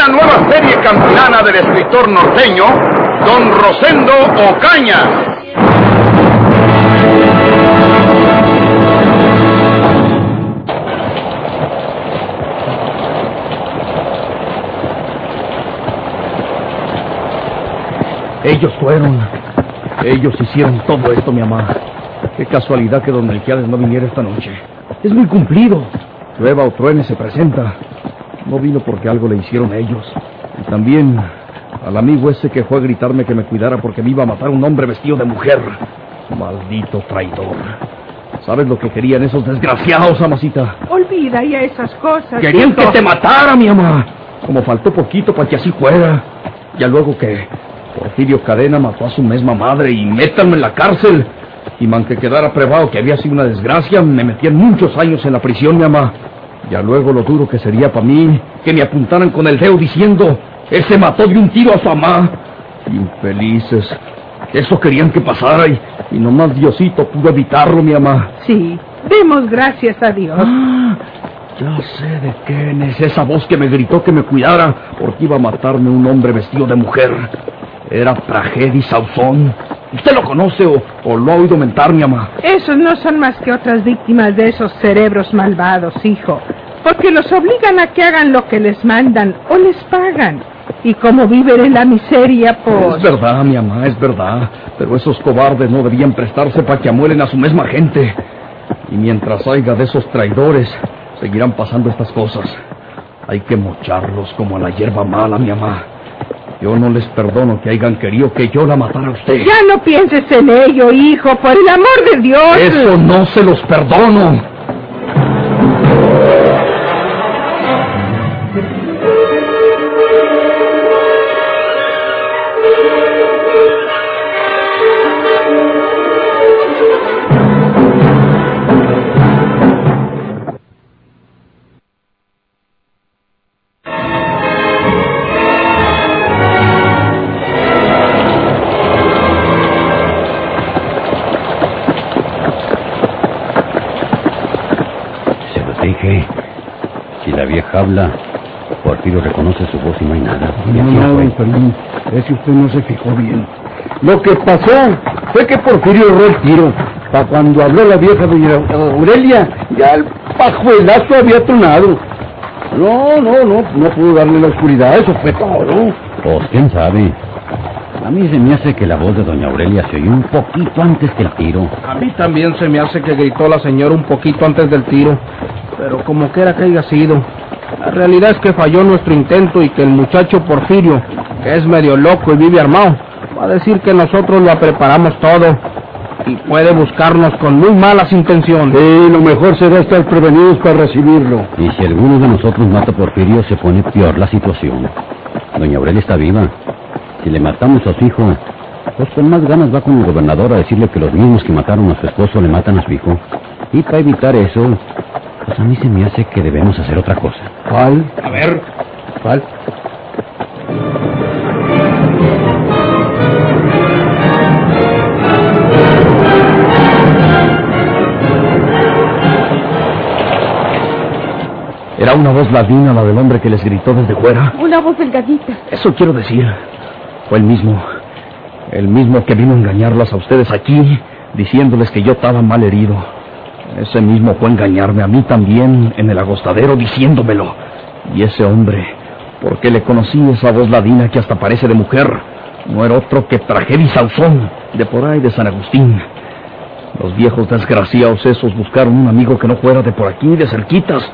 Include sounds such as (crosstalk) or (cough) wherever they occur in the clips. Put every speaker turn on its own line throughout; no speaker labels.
Una nueva serie campilana del escritor norteño, don Rosendo Ocaña.
Ellos fueron. Ellos hicieron todo esto, mi mamá. Qué casualidad que don Melquiades no viniera esta noche. Es muy cumplido. Llueva o truene se presenta. No vino porque algo le hicieron ellos. Y también al amigo ese que fue a gritarme que me cuidara porque me iba a matar un hombre vestido de mujer. Maldito traidor. ¿Sabes lo que querían esos desgraciados, amasita?
Olvida ya esas cosas.
Querían que te matara, mi mamá. Como faltó poquito para que así fuera. Ya luego que Porfirio Cadena mató a su misma madre y métanme en la cárcel. Y man que quedara probado que había sido una desgracia, me metían muchos años en la prisión, mi mamá. Ya luego lo duro que sería para mí que me apuntaran con el dedo diciendo, ese mató de un tiro a su mamá. Infelices. Eso querían que pasara y, y nomás Diosito pudo evitarlo, mi mamá.
Sí, demos gracias a Dios.
Ah, ya sé de quién es esa voz que me gritó que me cuidara porque iba a matarme un hombre vestido de mujer. Era Pragedi Sauzón. ¿Usted lo conoce o, o lo ha oído mentar, mi mamá?
Esos no son más que otras víctimas de esos cerebros malvados, hijo. Porque los obligan a que hagan lo que les mandan o les pagan. Y como viven en la miseria, pues...
Es verdad, mi mamá, es verdad. Pero esos cobardes no debían prestarse para que amuelen a su misma gente. Y mientras haya de esos traidores, seguirán pasando estas cosas. Hay que mocharlos como a la hierba mala, mi mamá. Yo no les perdono que hayan querido que yo la matara a usted.
Ya no pienses en ello, hijo, por el amor de Dios.
Eso no se los perdono.
Vieja habla, Porfirio reconoce su voz y no hay nada. ¿Y
No, don Fermín, es que usted no se fijó bien. Lo que pasó fue que Porfirio erró el tiro. Para cuando habló la vieja doña Aurelia, ya el pajuelazo había tronado. No, no, no, no pudo darle la oscuridad, eso fue todo.
Pues quién sabe. A mí se me hace que la voz de doña Aurelia se oyó un poquito antes que el tiro.
A mí también se me hace que gritó la señora un poquito antes del tiro, pero como quiera que haya sido. La realidad es que falló nuestro intento y que el muchacho Porfirio, que es medio loco y vive armado, va a decir que nosotros lo preparamos todo y puede buscarnos con muy malas intenciones.
Sí, lo mejor será estar prevenidos para recibirlo.
Y si alguno de nosotros mata a Porfirio, se pone peor la situación. Doña Aurelia está viva. Si le matamos a su hijo, pues con más ganas va con el gobernador a decirle que los mismos que mataron a su esposo le matan a su hijo. Y para evitar eso, pues a mí se me hace que debemos hacer otra cosa.
¿Cuál?
A ver,
¿Cuál? Era una voz ladina la del hombre que les gritó desde fuera.
Una voz delgadita.
Eso quiero decir. Fue el mismo. El mismo que vino a engañarlas a ustedes aquí, diciéndoles que yo estaba mal herido. Ese mismo fue a engañarme a mí también en el agostadero diciéndomelo. Y ese hombre, porque le conocí esa voz ladina que hasta parece de mujer, no era otro que Tragedi Sauzón, de por ahí de San Agustín. Los viejos desgraciados esos buscaron un amigo que no fuera de por aquí, de cerquitas,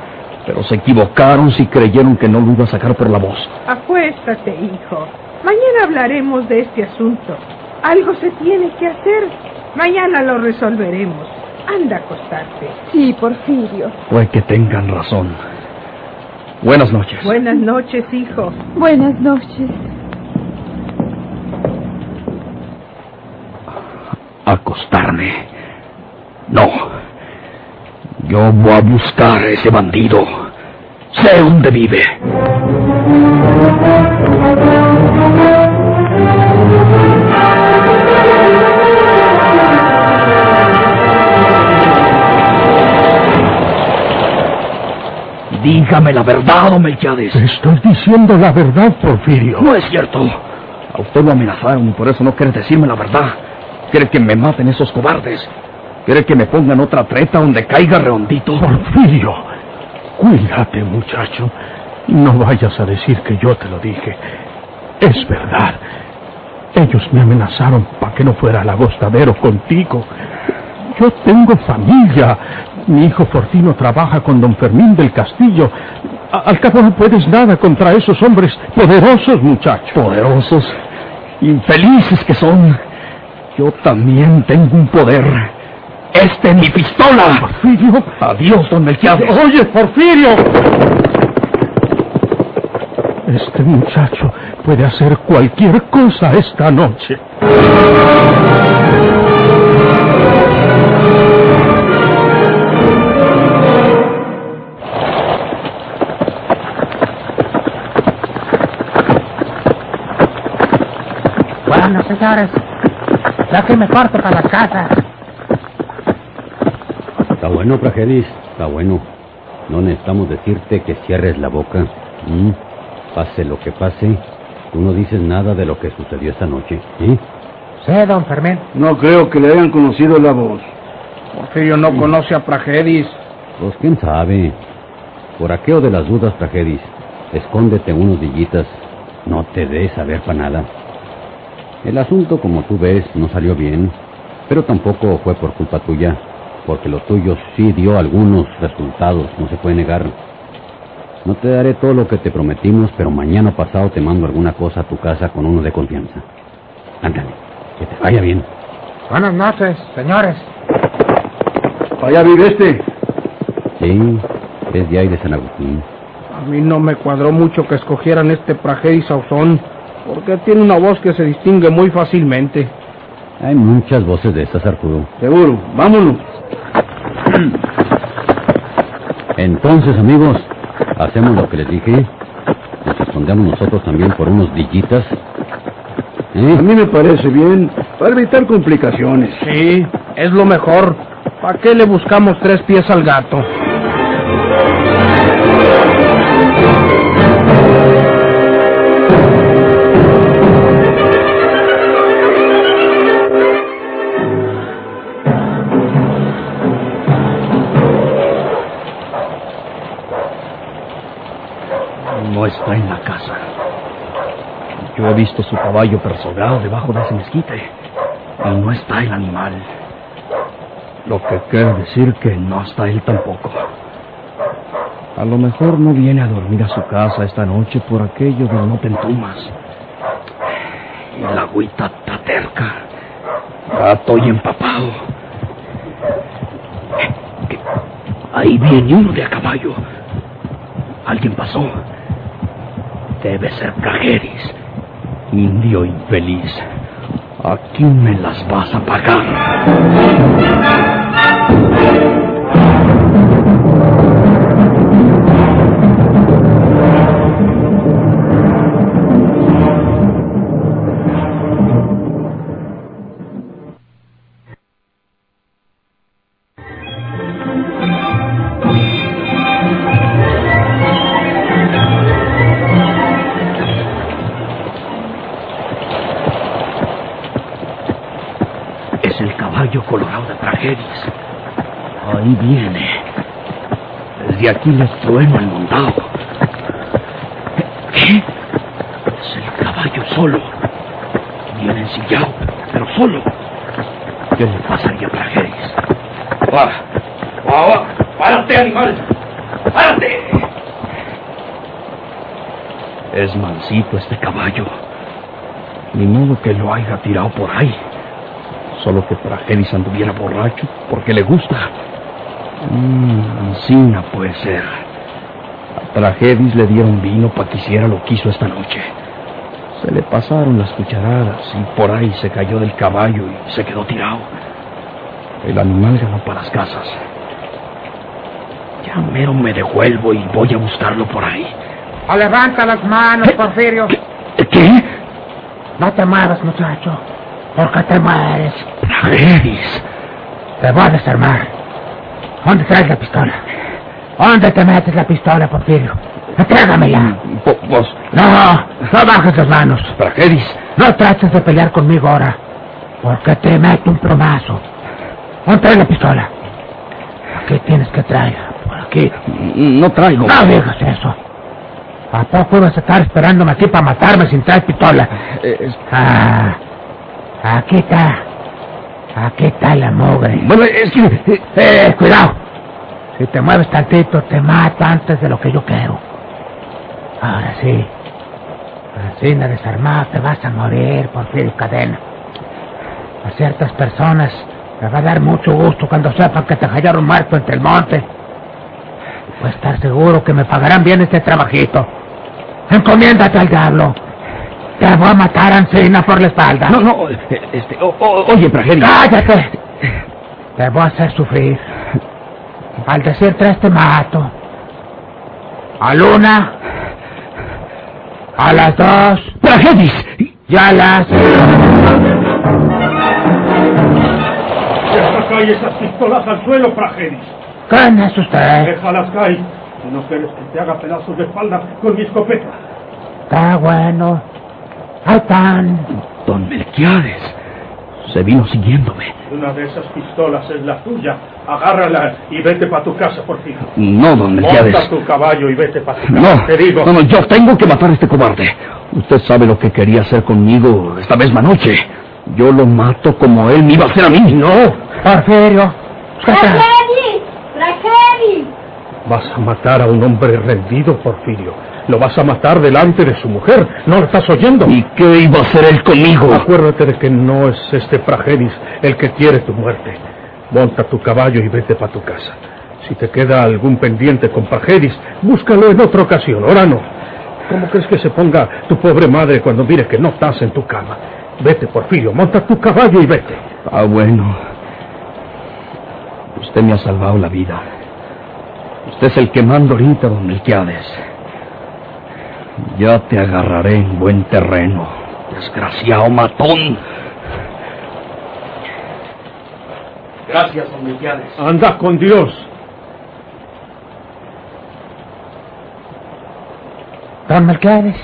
pero se equivocaron si creyeron que no lo iba a sacar por la voz.
Acuéstate, hijo. Mañana hablaremos de este asunto. Algo se tiene que hacer. Mañana lo resolveremos. Anda a acostarte.
Sí, Porfirio.
Puede que tengan razón. Buenas noches.
Buenas noches, hijo.
Buenas noches.
acostarme. No. Yo voy a buscar a ese bandido. Sé dónde vive. Dígame la verdad, don Melquiades.
Te estoy diciendo la verdad, Porfirio.
No es cierto. A usted lo amenazaron y por eso no quiere decirme la verdad. Quiere que me maten esos cobardes. Quiere que me pongan otra treta donde caiga redondito.
Porfirio, cuídate, muchacho. No vayas a decir que yo te lo dije. Es verdad. Ellos me amenazaron para que no fuera al agostadero contigo. Yo tengo familia. Mi hijo Fortino trabaja con don Fermín del Castillo. A- Al cabo no puedes nada contra esos hombres poderosos, muchacho.
Poderosos, infelices que son. Yo también tengo un poder. Este es mi pistola.
Porfirio.
Adiós, don Melquiades.
Oye, Porfirio. Este muchacho puede hacer cualquier cosa esta noche.
Señores, ya que me parto para la casa.
Está bueno, Pragedis, está bueno. No necesitamos decirte que cierres la boca. ¿Mm? Pase lo que pase, tú no dices nada de lo que sucedió esta noche. ¿sí?
Sí, don Fermín.
No creo que le hayan conocido la voz.
Porfirio no conoce a Pragedis.
Pues quién sabe. Por aquello de las dudas, Pragedis, escóndete unos dillitas. No te des saber para nada. El asunto, como tú ves, no salió bien, pero tampoco fue por culpa tuya, porque lo tuyo sí dio algunos resultados, no se puede negar. No te daré todo lo que te prometimos, pero mañana pasado te mando alguna cosa a tu casa con uno de confianza. Ándale, que te vaya bien.
Buenas noches, señores.
Allá vive este.
Sí, es de ahí de San Agustín.
A mí no me cuadró mucho que escogieran este Pragedis Sauzón, porque tiene una voz que se distingue muy fácilmente.
Hay muchas voces de estas, Arturo.
Seguro. Vámonos.
Entonces, amigos, hacemos lo que les dije. Nos escondemos nosotros también por unos dillitas.
A
¿Eh?
mí me parece bien, para evitar complicaciones.
Sí, es lo mejor. ¿Para qué le buscamos tres pies al gato?
Visto su caballo persobrado debajo de ese mezquite. Y no está el animal. Lo que quiere decir que no está él tampoco. A lo mejor no viene a dormir a su casa esta noche por aquello de no te entumas. Y la agüita está terca. Ya estoy empapado. Ahí viene uno de a caballo. Alguien pasó. Debe ser Prageris. Indio infeliz. Aquí me las vas a pagar. Colorado de Prageris. Ahí viene. Desde aquí le trueno el montado. ¿Qué? Es el caballo solo. Viene ensillado, pero solo. ¿Qué le pasaría a Prageris? ¡Va! ¡Va, va! ¡Párate, animal! ¡Párate! Es mansito este caballo. Ni modo que lo haya tirado por ahí. Solo que Prageris anduviera borracho porque le gusta. Mmm, Ancina puede ser. A Tragedis le dieron vino para que hiciera lo que hizo esta noche. Se le pasaron las cucharadas y por ahí se cayó del caballo y se quedó tirado. El animal ganó para las casas. Ya mero me devuelvo y voy a buscarlo por ahí.
O levanta las manos, Porfirio.
¿Qué?
No te muevas, muchacho. Porque te mueres.
Prageris.
Te voy a desarmar. ¿Dónde traes la pistola? ¿Dónde te metes la pistola, Porfirio? Entrégamela.
Vos,
No, no bajes las manos.
Prageris.
No trates de pelear conmigo ahora. Porque te meto un plomazo. ¿Dónde traes la pistola? Aquí tienes que traerla. Por aquí.
No traigo.
No digas eso. ¿A poco ibas a estar esperándome aquí para matarme sin traer pistola?
Eh,
Ah, aquí está. Aquí está la mugre.
Bueno, es que... eh,
Eh, cuidado. Si te mueves tantito, te mato antes de lo que yo quiero. Ahora sí. Así de desarmado te vas a morir, Porfirio Cadena. A ciertas personas les va a dar mucho gusto cuando sepan que te hallaron muerto entre el monte. Puedes estar seguro que me pagarán bien este trabajito. Encomiéndate al diablo. Te voy a matar a Encina por la espalda.
No, no, este... o- o- oye, Prageris.
¡Cállate! Te voy a hacer sufrir. Al decir tres te mato. A la A las dos.
Prageris.
Y a las...
Deja caer esas pistolas al suelo, Prageris.
¿Quién es usted?
Déjalas caer. Si no quieres que te haga pedazos de espalda con mi escopeta.
Está bueno. Están.
Don Melquiades. Se vino siguiéndome.
Una de esas pistolas es la tuya. Agárrala y vete para tu casa, por fin.
No, don Melquiades.
Monta tu caballo y vete para tu casa.
No,
Te digo.
no, no, yo tengo que matar a este cobarde. Usted sabe lo que quería hacer conmigo esta misma noche. Yo lo mato como él me iba a hacer a mí. No.
Porfirio.
¡Tragedi! ¡Tragedi!
Vas a matar a un hombre rendido, Porfirio. Lo vas a matar delante de su mujer. ¿No lo estás oyendo?
¿Y qué iba a hacer él conmigo?
Acuérdate de que no es este Pragenis el que quiere tu muerte. Monta tu caballo y vete para tu casa. Si te queda algún pendiente con Pragenis, búscalo en otra ocasión. Ahora no. ¿Cómo crees que se ponga tu pobre madre cuando mire que no estás en tu cama? Vete, Porfirio, monta tu caballo y vete.
Ah, bueno. Usted me ha salvado la vida. Usted es el que manda ahorita, don Melquiades. Ya te agarraré en buen terreno, desgraciado matón. Gracias, don Melquiades.
Anda con Dios.
Don Melquiades.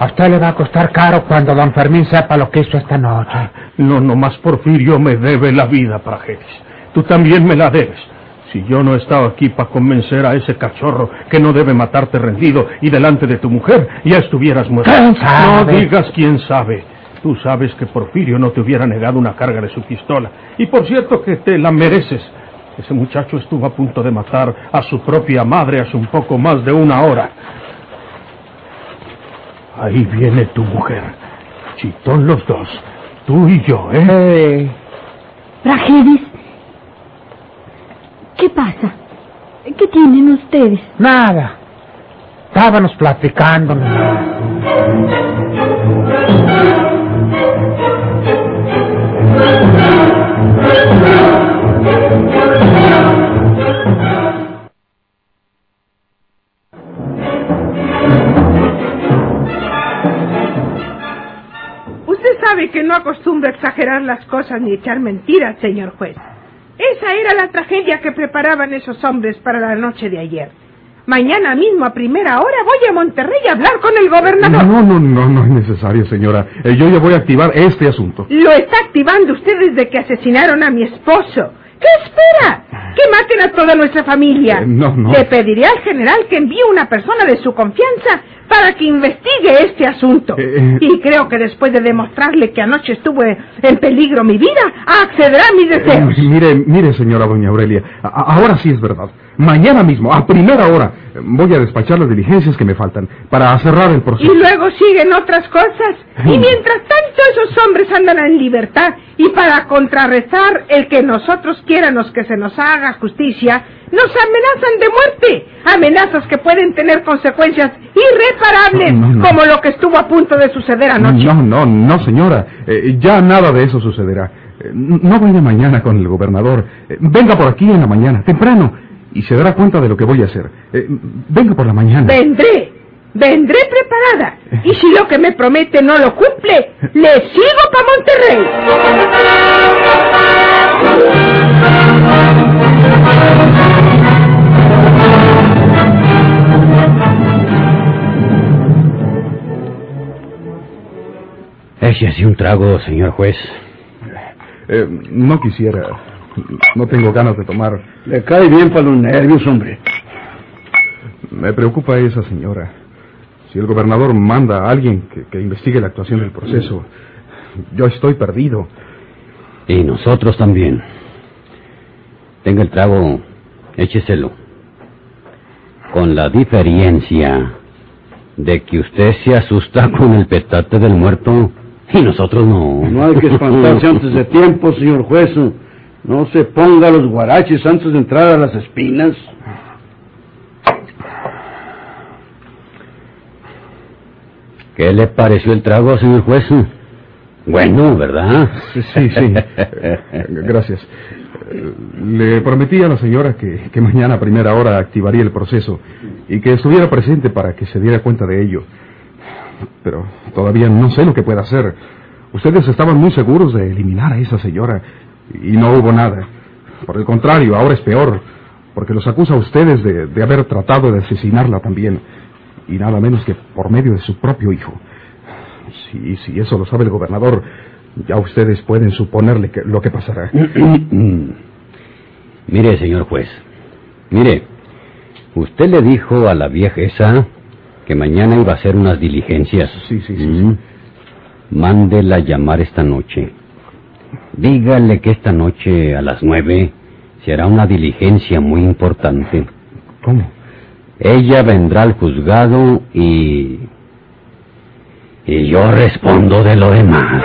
A usted le va a costar caro cuando don Fermín sepa lo que hizo esta noche.
No, nomás Porfirio me debe la vida, Prageris. Tú también me la debes. Si yo no he estado aquí para convencer a ese cachorro que no debe matarte rendido y delante de tu mujer, ya estuvieras muerto.
¿Quién
No digas quién sabe. Tú sabes que Porfirio no te hubiera negado una carga de su pistola. Y por cierto que te la mereces. Ese muchacho estuvo a punto de matar a su propia madre hace un poco más de una hora. Ahí viene tu mujer. Chitón los dos. Tú y yo, ¿eh?
Tragedis. ¿Qué pasa? ¿Qué tienen ustedes?
Nada. Estábamos platicando.
Usted sabe que no acostumbro a exagerar las cosas ni echar mentiras, señor juez. Esa era la tragedia que preparaban esos hombres para la noche de ayer. Mañana mismo a primera hora voy a Monterrey a hablar con el gobernador.
No, no, no, no es necesario, señora. Eh, yo ya voy a activar este asunto.
Lo está activando usted desde que asesinaron a mi esposo. ¿Qué espera? Que maten a toda nuestra familia.
Eh, no, no.
Le pediré al general que envíe una persona de su confianza para que investigue este asunto.
Eh, eh.
Y creo que después de demostrarle que anoche estuve en peligro mi vida, accederá a mis deseos.
Eh, mire, mire, señora doña Aurelia, a- ahora sí es verdad. Mañana mismo, a primera hora, Voy a despachar las diligencias que me faltan para cerrar el proceso.
Y luego siguen otras cosas. Y mientras tanto esos hombres andan en libertad. Y para contrarrestar el que nosotros quiéramos que se nos haga justicia, nos amenazan de muerte. Amenazas que pueden tener consecuencias irreparables,
No, no, no.
como lo que estuvo a punto de suceder anoche.
No, no, no, señora. Eh, ya nada de eso sucederá. Eh, no vaya mañana con el gobernador. Eh, venga por aquí en la mañana, temprano, y se dará cuenta de lo que voy a hacer. Eh, venga por la mañana.
Vendré. Vendré preparada. Y si lo que me promete no lo cumple, le sigo para Monterrey.
Échese un trago, señor juez.
Eh, no quisiera. No tengo ganas de tomar.
Le cae bien para los nervios, hombre.
Me preocupa esa señora. Si el gobernador manda a alguien que, que investigue la actuación del proceso, yo estoy perdido.
Y nosotros también. Tenga el trago, écheselo. Con la diferencia de que usted se asusta con el petate del muerto (laughs) y nosotros no.
No hay que espantarse (laughs) antes de tiempo, señor juez. No se ponga los guaraches antes de entrar a las espinas.
¿Qué le pareció el trago, señor juez? Bueno, ¿verdad?
Sí, sí, (laughs) Gracias. Le prometí a la señora que, que mañana a primera hora activaría el proceso y que estuviera presente para que se diera cuenta de ello. Pero todavía no sé lo que pueda hacer. Ustedes estaban muy seguros de eliminar a esa señora y no hubo nada. Por el contrario, ahora es peor, porque los acusa a ustedes de, de haber tratado de asesinarla también, y nada menos que por medio de su propio hijo. Si, eso lo sabe el gobernador, ya ustedes pueden suponerle que, lo que pasará. (clears throat)
Mire, señor juez. Mire, usted le dijo a la vieja esa que mañana iba a hacer unas diligencias.
Sí, sí, sí.
Mm. Mándela llamar esta noche. Dígale que esta noche a las nueve se hará una diligencia muy importante.
¿Cómo?
Ella vendrá al juzgado y... Y yo respondo de lo demás.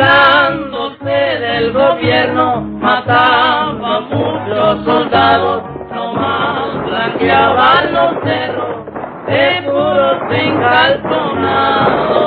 Burlándose del gobierno, mataba a muchos soldados, nomás blanqueaban los cerros de puros encalzonados.